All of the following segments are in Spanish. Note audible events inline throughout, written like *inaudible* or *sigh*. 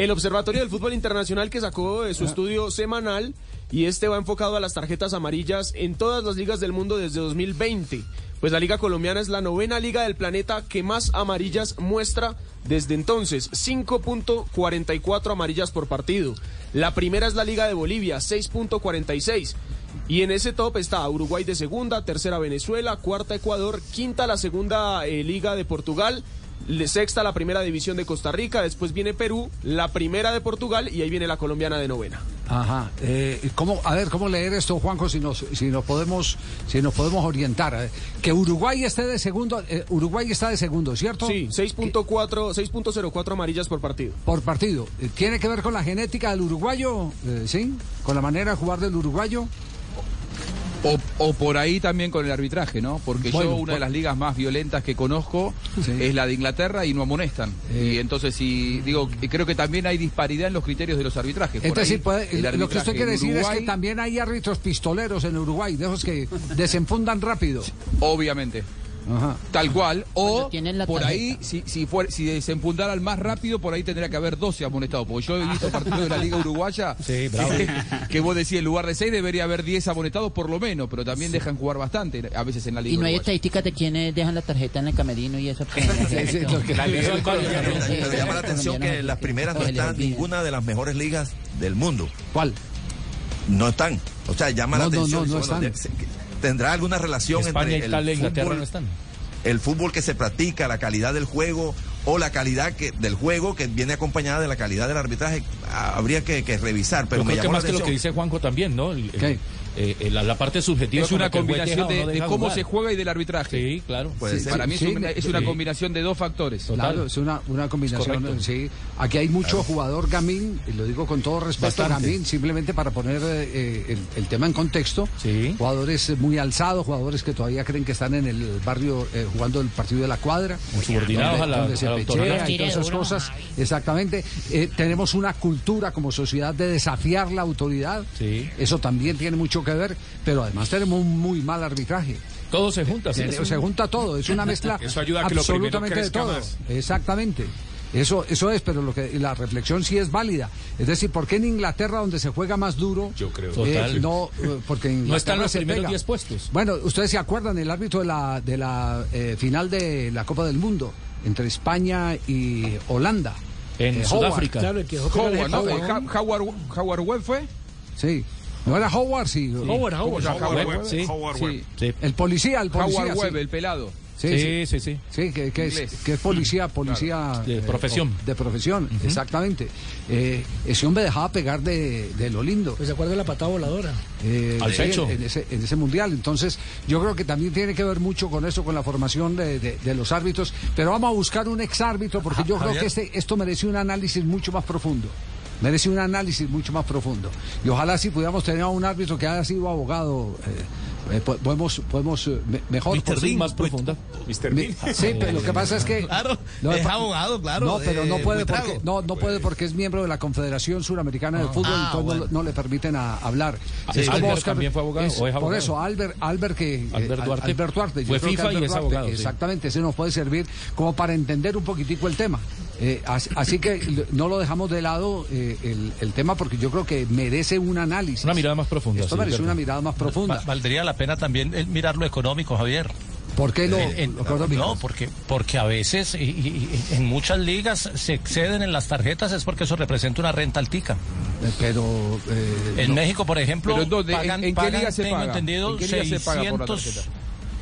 El Observatorio del Fútbol Internacional que sacó de su estudio semanal y este va enfocado a las tarjetas amarillas en todas las ligas del mundo desde 2020. Pues la Liga Colombiana es la novena liga del planeta que más amarillas muestra desde entonces, 5.44 amarillas por partido. La primera es la Liga de Bolivia, 6.46. Y en ese top está Uruguay de segunda, tercera Venezuela, cuarta Ecuador, quinta la segunda eh, Liga de Portugal, sexta la primera división de Costa Rica, después viene Perú, la primera de Portugal y ahí viene la colombiana de novena. Ajá. Eh, ¿cómo, a ver, ¿cómo leer esto, Juanjo, si nos, si nos, podemos, si nos podemos orientar? Que Uruguay esté de segundo, eh, Uruguay está de segundo, ¿cierto? Sí, 6.4, 6.04 amarillas por partido. Por partido. Eh, ¿Tiene que ver con la genética del uruguayo? Eh, ¿Sí? ¿Con la manera de jugar del uruguayo? O, o por ahí también con el arbitraje, ¿no? Porque Bueno, yo una de las ligas más violentas que conozco Sí. es la de Inglaterra y no amonestan. Eh. Y entonces, si digo, creo que también hay disparidad en los criterios de los arbitrajes. Es decir, puede- lo que usted quiere decir es que también hay árbitros pistoleros en Uruguay, de esos que desenfundan rápido. Obviamente. Ajá. Tal cual. O por ahí, si, si, fuera, si desenfundaran más rápido, por ahí tendría que haber 12 amonestados. Porque yo he visto partidos de la Liga Uruguaya *laughs* Sí, bravo. que, que vos decís, en lugar de 6 debería haber 10 amonestados por lo menos, pero también dejan jugar bastante a veces en la Liga Y no hay estadísticas de quienes dejan la tarjeta en el camerino y eso. Llama la atención que las primeras no están ninguna de las mejores ligas del mundo. ¿Cuál? No están. O sea, llama la no, atención. no, no Bueno, están. ¿Tendrá alguna relación España, entre Italia, el Inglaterra fútbol, no están. el fútbol que se practica, la calidad del juego o la calidad que, del juego que viene acompañada de la calidad del arbitraje? Habría que, que revisar, pero Yo me creo que llamó la más que lo que dice Juanjo también, ¿no? El- el- ¿Qué? Eh, eh, la, la parte subjetiva. Es una combinación de, no de cómo jugar. se juega y del arbitraje. Sí, claro. Puede Sí, ser. Para mí es, sí, una, es una combinación de dos factores. Total. Claro, es una, una combinación. correcto. Sí. Aquí hay mucho jugador gamín, y lo digo con todo respeto a Bastante. gamín, simplemente para poner eh, el, el tema en contexto. Sí. Jugadores muy alzados, jugadores que todavía creen que están en el barrio eh, jugando el partido de la cuadra. Subordinados donde, a la- donde se a la pechea y todas esas cosas. Exactamente. Eh, tenemos una cultura como sociedad de desafiar la autoridad. Sí. Eso también tiene mucho que ver, pero además tenemos un muy mal arbitraje. Todo se junta. sí, Se, junta todo, es una mezcla *laughs* Eso ayuda a que lo primero absolutamente de todo. más. Exactamente. Eso, eso es, pero lo que la reflexión sí es válida. Es decir, ¿por qué en Inglaterra, donde se juega más duro, Yo creo. eh, Total. no, eh, porque en *laughs* No están Inglaterra los se primeros pega? 10 puestos. Bueno, ustedes se acuerdan el árbitro de la, de la eh, final de la Copa del Mundo entre España y Holanda. En Eh, Sudáfrica. Howard. Howard, ¿no? Eh, Ha- Howard, Howard Webb fue. Sí. ¿No era Howard? Sí. Howard, Howard, Howard Webb, sí. Sí. Sí. El policía, el policía. Howard sí. Webb, el pelado. Sí, sí. Sí, sí, sí. Sí, que, que es, que es policía, policía De eh, profesión. o- de profesión, exactamente. Eh, ese hombre dejaba pegar de, de lo lindo. Pues se acuerda de la patada voladora. eh, Al pecho. En, ese, en ese mundial. Entonces, yo creo que también tiene que ver mucho con eso, con la formación de, de- de los árbitros. Pero vamos a buscar un exárbitro porque yo creo que este, esto merece un análisis mucho más profundo. Merece un análisis mucho más profundo. Y ojalá si pudiéramos tener a un árbitro que haya sido abogado, eh, eh, po- podemos, podemos eh, me- mejor. Por por sí, más profunda. Mr. Mi- Bean. *laughs* Sí, pero lo que pasa es que. *laughs* Claro, No, es abogado, claro. No, pero no eh, puede, porque, no, no puede porque es miembro de la Confederación Suramericana de Fútbol Ah, y entonces no- bueno. no, le permiten a- hablar. Sí, Albert también fue abogado, o es Por abogado. eso, Albert, Albert que. eh, Albert Al- Duarte. Albert Duarte. yo Fue creo que FIFA y Albert es Duarte, abogado, sí. Exactamente, ese nos puede servir como para entender un poquitico el tema. Eh, as- así que no lo dejamos de lado eh, el, el tema porque yo creo que merece un análisis. Una mirada más profunda. Esto sí, merece una mirada más profunda. Va- Valdría la pena también eh, mirar lo económico, Javier. ¿Por qué En- en- económico? no, porque, porque a veces y, y- y en muchas ligas se exceden en las tarjetas es porque eso representa una renta altica. Eh, Pero. eh, En no. México, por ejemplo, Pero ¿dónde? ¿En- pagan, en qué pagan, liga se tengo paga? entendido, ¿En qué liga se paga por la 600,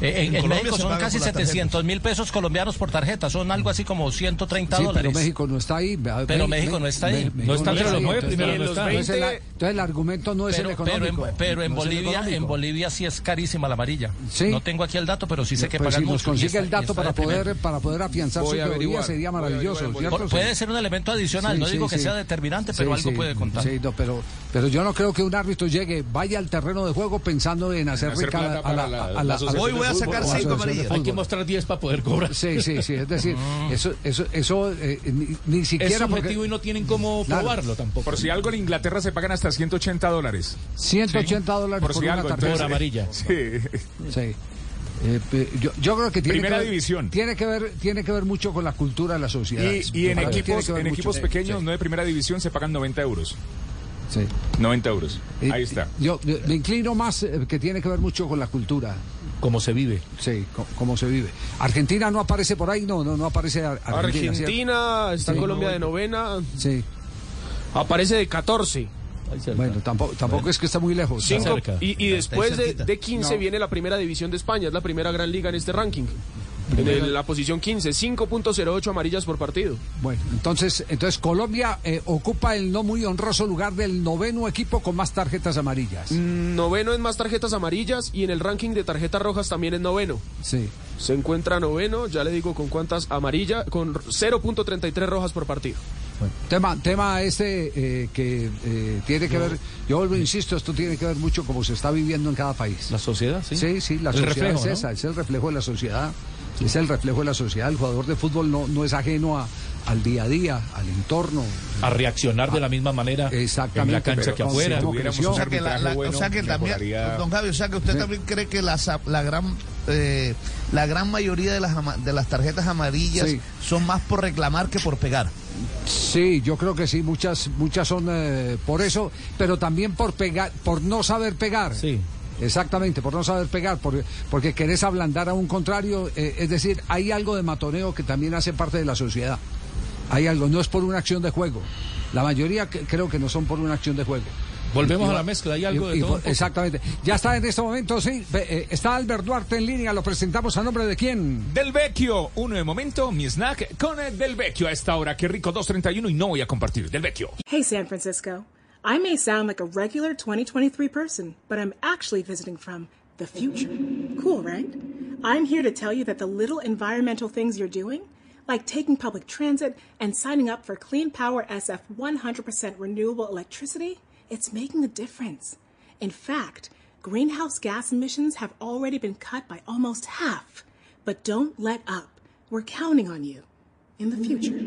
Eh, en, En en México son casi por las 700 mil pesos colombianos por tarjeta, son algo así como 130 Sí, dólares. pero México no está ahí. Pero México no está ahí. No está entre los nueve, entonces- primero no los está. Entonces, la- 20 entonces el argumento no es pero, el pero en, económico. pero en no es el Bolivia, en Bolivia sí es carísima la amarilla. Sí. No tengo aquí el dato, pero sí sé que Pues pagan si nos consigue está- el dato para poder, para poder afianzar Voy su teoría sería maravilloso, puede ser un elemento adicional, no digo que sea determinante, pero algo puede contar. sí, no, pero, pero yo no creo que un árbitro llegue, vaya al terreno de juego pensando en hacer, hacer rica a la, la- a la la- asociación Hoy voy a sacar cinco amarillas. Hay que mostrar 10 para poder cobrar. Sí, sí, sí, es decir, *laughs* eso, eso, eso eh, ni, ni Es siquiera porque subjetivo y no tienen cómo Claro. probarlo tampoco. Por si algo en Inglaterra se pagan hasta 180 dólares. 180 dólares Por por, si una algo. tarjeta. entonces, Por amarilla. *laughs* Sí. Sí. Eh, yo, yo creo que tiene Primera que ver, división. Tiene que ver, tiene que ver mucho con la cultura de la sociedad. Y, y en equipos, en equipos Sí, pequeños, sí, no de primera división, se pagan 90 euros. Sí. 90 euros. Eh, Ahí está. Yo yo me inclino más eh, que tiene que ver mucho con la cultura. Como se vive. Sí, cómo se vive. Argentina no aparece por ahí, no, no, no aparece Ar- Argentina. Argentina, está Sí. Colombia de novena, Sí. aparece de 14. Ahí cerca. Bueno, tampoco, tampoco es que está muy lejos. Cinco, cerca. y, y después de, de 15 No. viene la primera división de España, es la primera gran liga en este ranking. En el- la posición 15, 5.08 amarillas por partido. Bueno, entonces, entonces Colombia eh, ocupa el no muy honroso lugar del noveno equipo con más tarjetas amarillas. Mm, Noveno en más tarjetas amarillas y en el ranking de tarjetas rojas también es noveno. Sí. Se encuentra noveno, ya le digo con cuántas amarillas, con 0.33 rojas por partido. Tema, tema este eh, que eh, tiene que ver, yo vuelvo, insisto, esto tiene que ver mucho cómo se está viviendo en cada país. La sociedad, sí. Sí, sí, la El sociedad reflejo, es ¿no? esa, es el reflejo de la sociedad. Es el reflejo de la sociedad. El jugador de fútbol no, no es ajeno a- al día a día, al entorno. A reaccionar de la misma manera Exactamente, en la cancha pero que afuera. si O sea que, la, arbitraje la- bueno, o sea que también, mejoraría- don Javi, o sea que usted Sí. también cree que la, la gran eh, la gran mayoría de las ama- de las tarjetas amarillas Sí. son más por reclamar que por pegar. Sí, yo creo que sí, muchas, muchas son eh, por eso, pero también por pegar, por no saber pegar. Sí. Exactamente, por no saber pegar, por- porque querés ablandar a un contrario, eh, es decir, hay algo de matoneo que también hace parte de la sociedad. Hay algo, no es por una acción de juego. La mayoría que- creo que no son por una acción de juego. Volvemos Y- a la mezcla, hay algo y- de y- todo. Exactamente. Ya está en este momento, sí. eh, está Albert Duarte en línea, lo presentamos a nombre de quién. Del Vecchio, uno de momento, mi snack con el Del Vecchio a esta hora. Qué rico, 2.31 y no voy a compartir. Del Vecchio. Hey, San Francisco. I may sound like a regular 2023 person, but I'm actually visiting from the future. Cool, right? I'm here to tell you that the little environmental things you're doing, like taking public transit and signing up for Clean Power SF 100% renewable electricity, it's making a difference. In fact, greenhouse gas emissions have already been cut by almost half. But don't let up. We're counting on you in the future.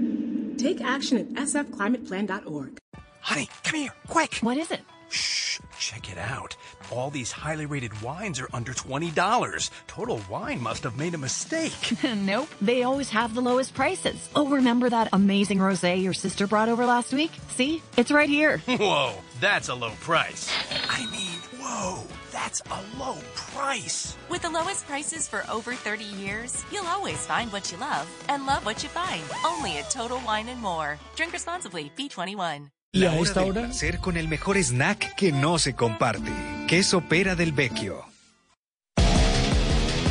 Take action at sfclimateplan.org. Honey, come here, quick. What is it? Shh, check it out. All these highly rated wines are under $20. Total Wine must have made a mistake. *laughs* nope, they always have the lowest prices. Oh, remember that amazing rosé your sister brought over last week? See? It's right here. *laughs* Whoa, that's a low price. I mean, whoa, that's a low price. With the lowest prices for over 30 years, you'll always find what you love and love what you find. Only at Total Wine and More. Drink responsibly, B21. La hora del placer con el mejor snack que no se comparte. Queso pera del Vecchio.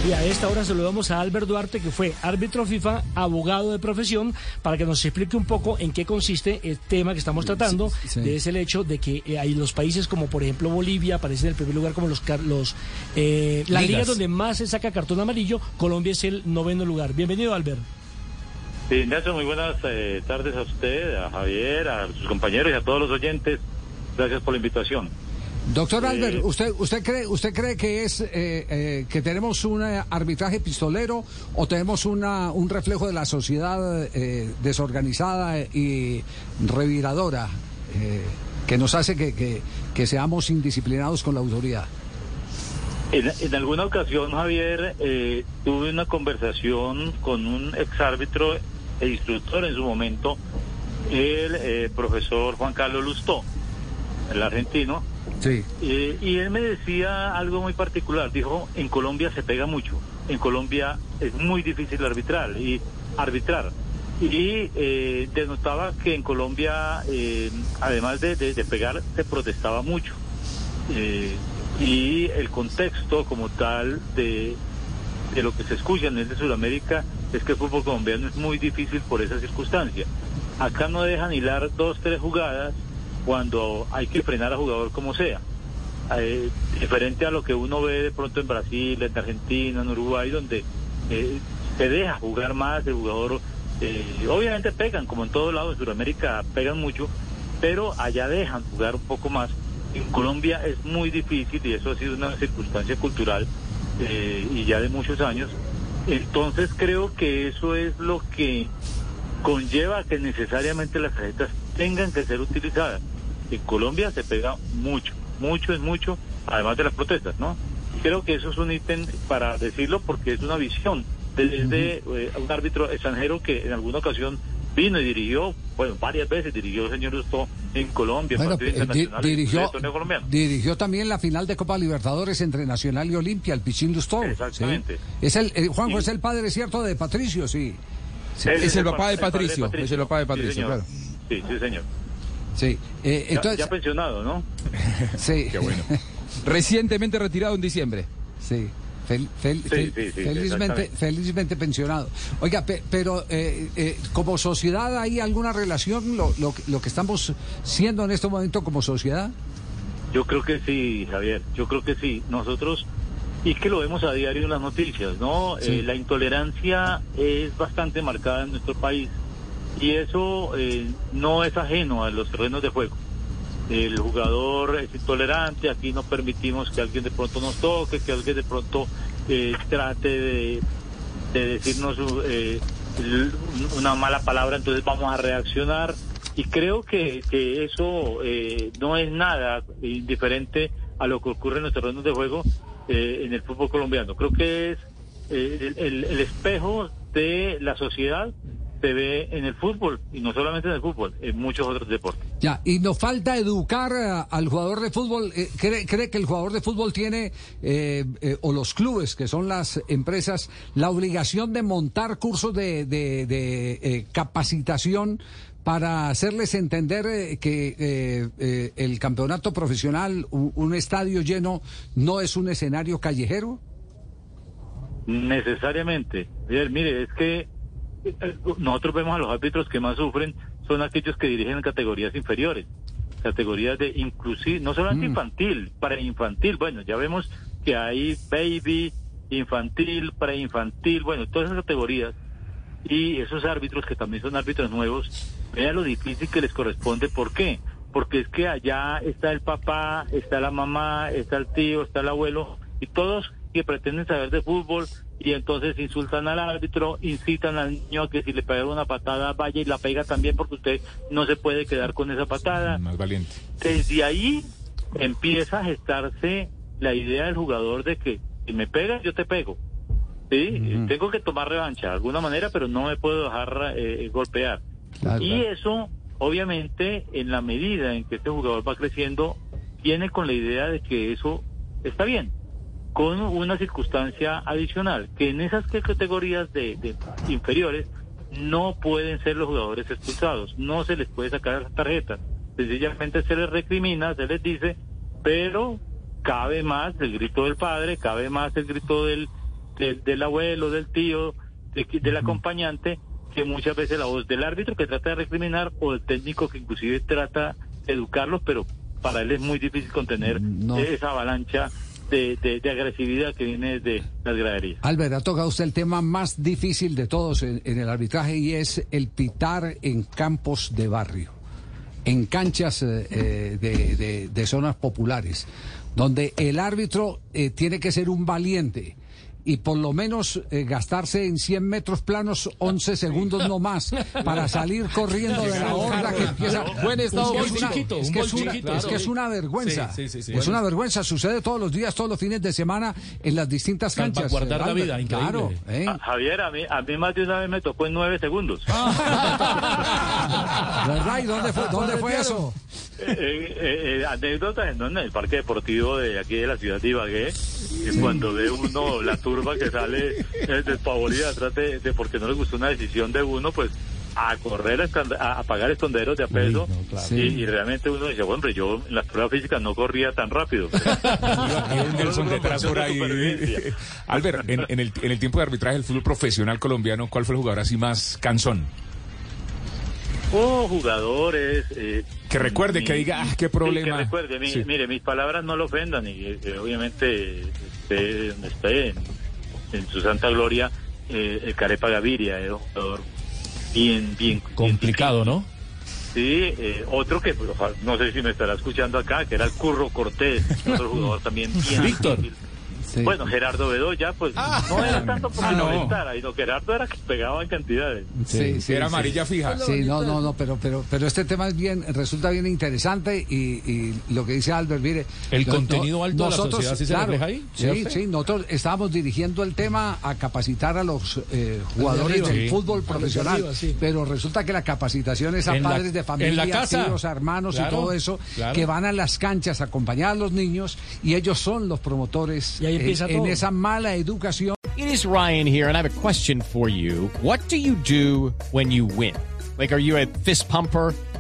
Y a esta hora saludamos a Albert Duarte, que fue árbitro FIFA, abogado de profesión, para que nos explique un poco en qué consiste el tema que estamos tratando, Sí, sí. de ese el hecho de que eh, hay los países como por ejemplo Bolivia aparece en el primer lugar como los, los eh, la Ligas. liga donde más se saca cartón amarillo, Colombia es el noveno lugar. Bienvenido Albert. Sí, muy buenas eh, tardes a usted, a Javier, a sus compañeros y a todos los oyentes. Gracias por la invitación. Doctor Eh, Albert, ¿usted, usted, cree, ¿usted cree que es eh, eh, que tenemos un eh, arbitraje pistolero o tenemos una, un reflejo de la sociedad eh, desorganizada y reviradora que nos hace que, que- que seamos indisciplinados con la autoridad? En, en alguna ocasión, Javier, tuve una conversación con un exárbitro e instructor en su momento, el eh, profesor Juan Carlos Lustó, el argentino, Sí. Eh, y él me decía algo muy particular. Dijo, en Colombia se pega mucho. En Colombia es muy difícil arbitrar y arbitrar. Y eh, denotaba que en Colombia, además de, de- de pegar, se protestaba mucho. Y el contexto como tal de de lo que se escucha en el de Sudamérica es que el fútbol colombiano es muy difícil por esa circunstancia. Acá no dejan hilar dos, tres jugadas cuando hay que frenar al jugador como sea. Eh, diferente a lo que uno ve de pronto en Brasil, en Argentina, en Uruguay, donde eh, se deja jugar más el jugador. eh, obviamente pegan, como en todos lados, en Sudamérica pegan mucho, pero allá dejan jugar un poco más. En Colombia es muy difícil y eso ha sido una circunstancia cultural y ya de muchos años. Entonces creo que eso es lo que conlleva que necesariamente las tarjetas tengan que ser utilizadas. En Colombia se pega mucho, mucho es mucho, además de las protestas, ¿no? Creo que eso es un ítem para decirlo porque es una visión desde eh, un árbitro extranjero que en alguna ocasión vino y dirigió, bueno, varias veces dirigió el señor Justo en Colombia, en Bueno, eh, dirigió, dirigió también la final de Copa Libertadores entre Nacional y Olimpia, el Pichín Lustó. Exactamente. Es el, eh, Juanjo es el padre, ¿cierto?, de Patricio, sí. Sí. Es el papá de Patricio, es el papá de Sí, Patricio, señor. claro. Sí, sí, señor. Sí. Eh, Ya- entonces, ya pensionado, ¿no? *laughs* sí. Qué bueno. Recientemente retirado en diciembre. Sí. Fel- fel- Sí, fel- sí, sí, felizmente, pensionado. Oiga, pe- pero eh, eh, como sociedad, ¿hay alguna relación lo, lo, que- lo que estamos siendo en este momento como sociedad? Yo creo que sí, Javier, yo creo que sí. Nosotros, y es que lo vemos a diario en las noticias, ¿no? Eh, la intolerancia es bastante marcada en nuestro país y eso no es ajeno a los terrenos de juego. El jugador es intolerante, aquí no permitimos que alguien de pronto nos toque, que alguien de pronto eh, trate de, de decirnos eh, una mala palabra, entonces vamos a reaccionar. Y creo que, que eso eh, no es nada indiferente a lo que ocurre en los terrenos de juego eh, en el fútbol colombiano. Creo que es eh, el, el- el espejo de la sociedad se ve en el fútbol, y no solamente en el fútbol, en muchos otros deportes. Ya, y nos falta educar eh, al jugador de fútbol. Eh, ¿cree, cree que el jugador de fútbol tiene, eh, eh, o los clubes, que son las empresas, la obligación de montar cursos de, de- de, capacitación para hacerles entender eh, que eh, eh, el campeonato profesional, u- un estadio lleno, no es un escenario callejero? Necesariamente. Mire, es que nosotros vemos a los árbitros que más sufren son aquellos que dirigen en categorías inferiores, categorías de inclusive, no solamente infantil, para infantil, bueno, ya vemos que hay baby, infantil, preinfantil, bueno, todas esas categorías. Y esos árbitros que también son árbitros nuevos, vean lo difícil que les corresponde, ¿por qué? Porque es que allá está el papá, está la mamá, está el tío, está el abuelo, y todos que pretenden saber de fútbol, y entonces insultan al árbitro, incitan al niño a que si le pega una patada vaya y la pega también porque usted no se puede quedar con esa patada. Más valiente. Desde ahí empieza a gestarse la idea del jugador de que si me pegas yo te pego. Sí, tengo que tomar revancha de alguna manera, pero no me puedo dejar eh, golpear. Claro. Y eso, obviamente, en la medida en que este jugador va creciendo, viene con la idea de que eso está bien, con una circunstancia adicional, que en esas categorías de, de inferiores no pueden ser los jugadores expulsados, no se les puede sacar las tarjetas, sencillamente se les recrimina, se les dice, pero cabe más el grito del padre, cabe más el grito del, del, del abuelo, del tío, de- del acompañante, que muchas veces la voz del árbitro que trata de recriminar o del técnico que inclusive trata de educarlos, pero para él es muy difícil contener esa avalancha de, agresividad que viene de las graderías. Albert, ha tocado usted el tema más difícil de todos en, el arbitraje y es el pitar en campos de barrio, en canchas eh, eh, de, de- de zonas populares, donde el árbitro eh, tiene que ser un valiente. Y por lo menos eh, gastarse en 100 metros planos 11 segundos no más para salir corriendo de la horda que empieza. Buen estado Es que es una- chiquito, es que es una- chiquito, es que es una vergüenza. Sí, sí, sí, sí. Es una vergüenza. Sucede todos los días, todos los fines de semana en las distintas canchas. Salvaguardar la Albert. vida, increíble. Claro. ¿eh? Ah, Javier, a mí, a mí más de una vez me tocó en nueve segundos. *laughs* ¿Verdad? ¿Y dónde fue, dónde fue eso? Eh, eh, eh, anécdotas ¿no? en el parque deportivo de aquí de la ciudad de Ibagué, que cuando ve uno la turba que sale eh, despavorida atrás de, de porque no le gustó una decisión de uno, pues a correr a, a- pagar esconderos de a peso claro. y, y realmente uno dice, bueno, hombre, yo en las pruebas físicas no corría tan rápido. *laughs* Nelson detrás por ahí. Albert, en, en el, en el tiempo de arbitraje del fútbol profesional colombiano, ¿cuál fue el jugador así más cansón? Oh, jugadores. eh, Que recuerde, mi- que diga, ah, qué sí, problema. que recuerde, mi- Sí. mire, mis palabras no lo ofendan y eh, obviamente esté donde esté, en, en su santa gloria, eh, el Carepa Gaviria era un jugador bien, bien. Complicado, ¿no? Sí, eh, otro que pues, no sé si me estará escuchando acá, que era el Curro Cortés, otro jugador también bien *laughs* Víctor. difícil. Bueno, Gerardo Bedoya, pues no era tanto porque Ah, no sino Gerardo era que pegaba en cantidades. Sí, sí, Era sí. amarilla fija. Sí, no, no, no, pero, pero, pero este tema es bien, resulta bien interesante y, y lo que dice Albert, mire. El no- contenido no- alto de la sociedad, ¿sí se refleja ahí? ¿Sí, Sí, nosotros estábamos dirigiendo el tema a capacitar a los eh, jugadores arriba. del Sí. fútbol profesional, arriba, pero resulta que la capacitación es a En la- padres de en familia, la casa. tíos, hermanos Claro, y todo eso, claro. que van a las canchas a acompañar a los niños y ellos son los promotores Y ahí en- empieza en todo. esa mala educación. It is Ryan here, and I have a question for you. What do you do when you win? Like, are you a fist pumper?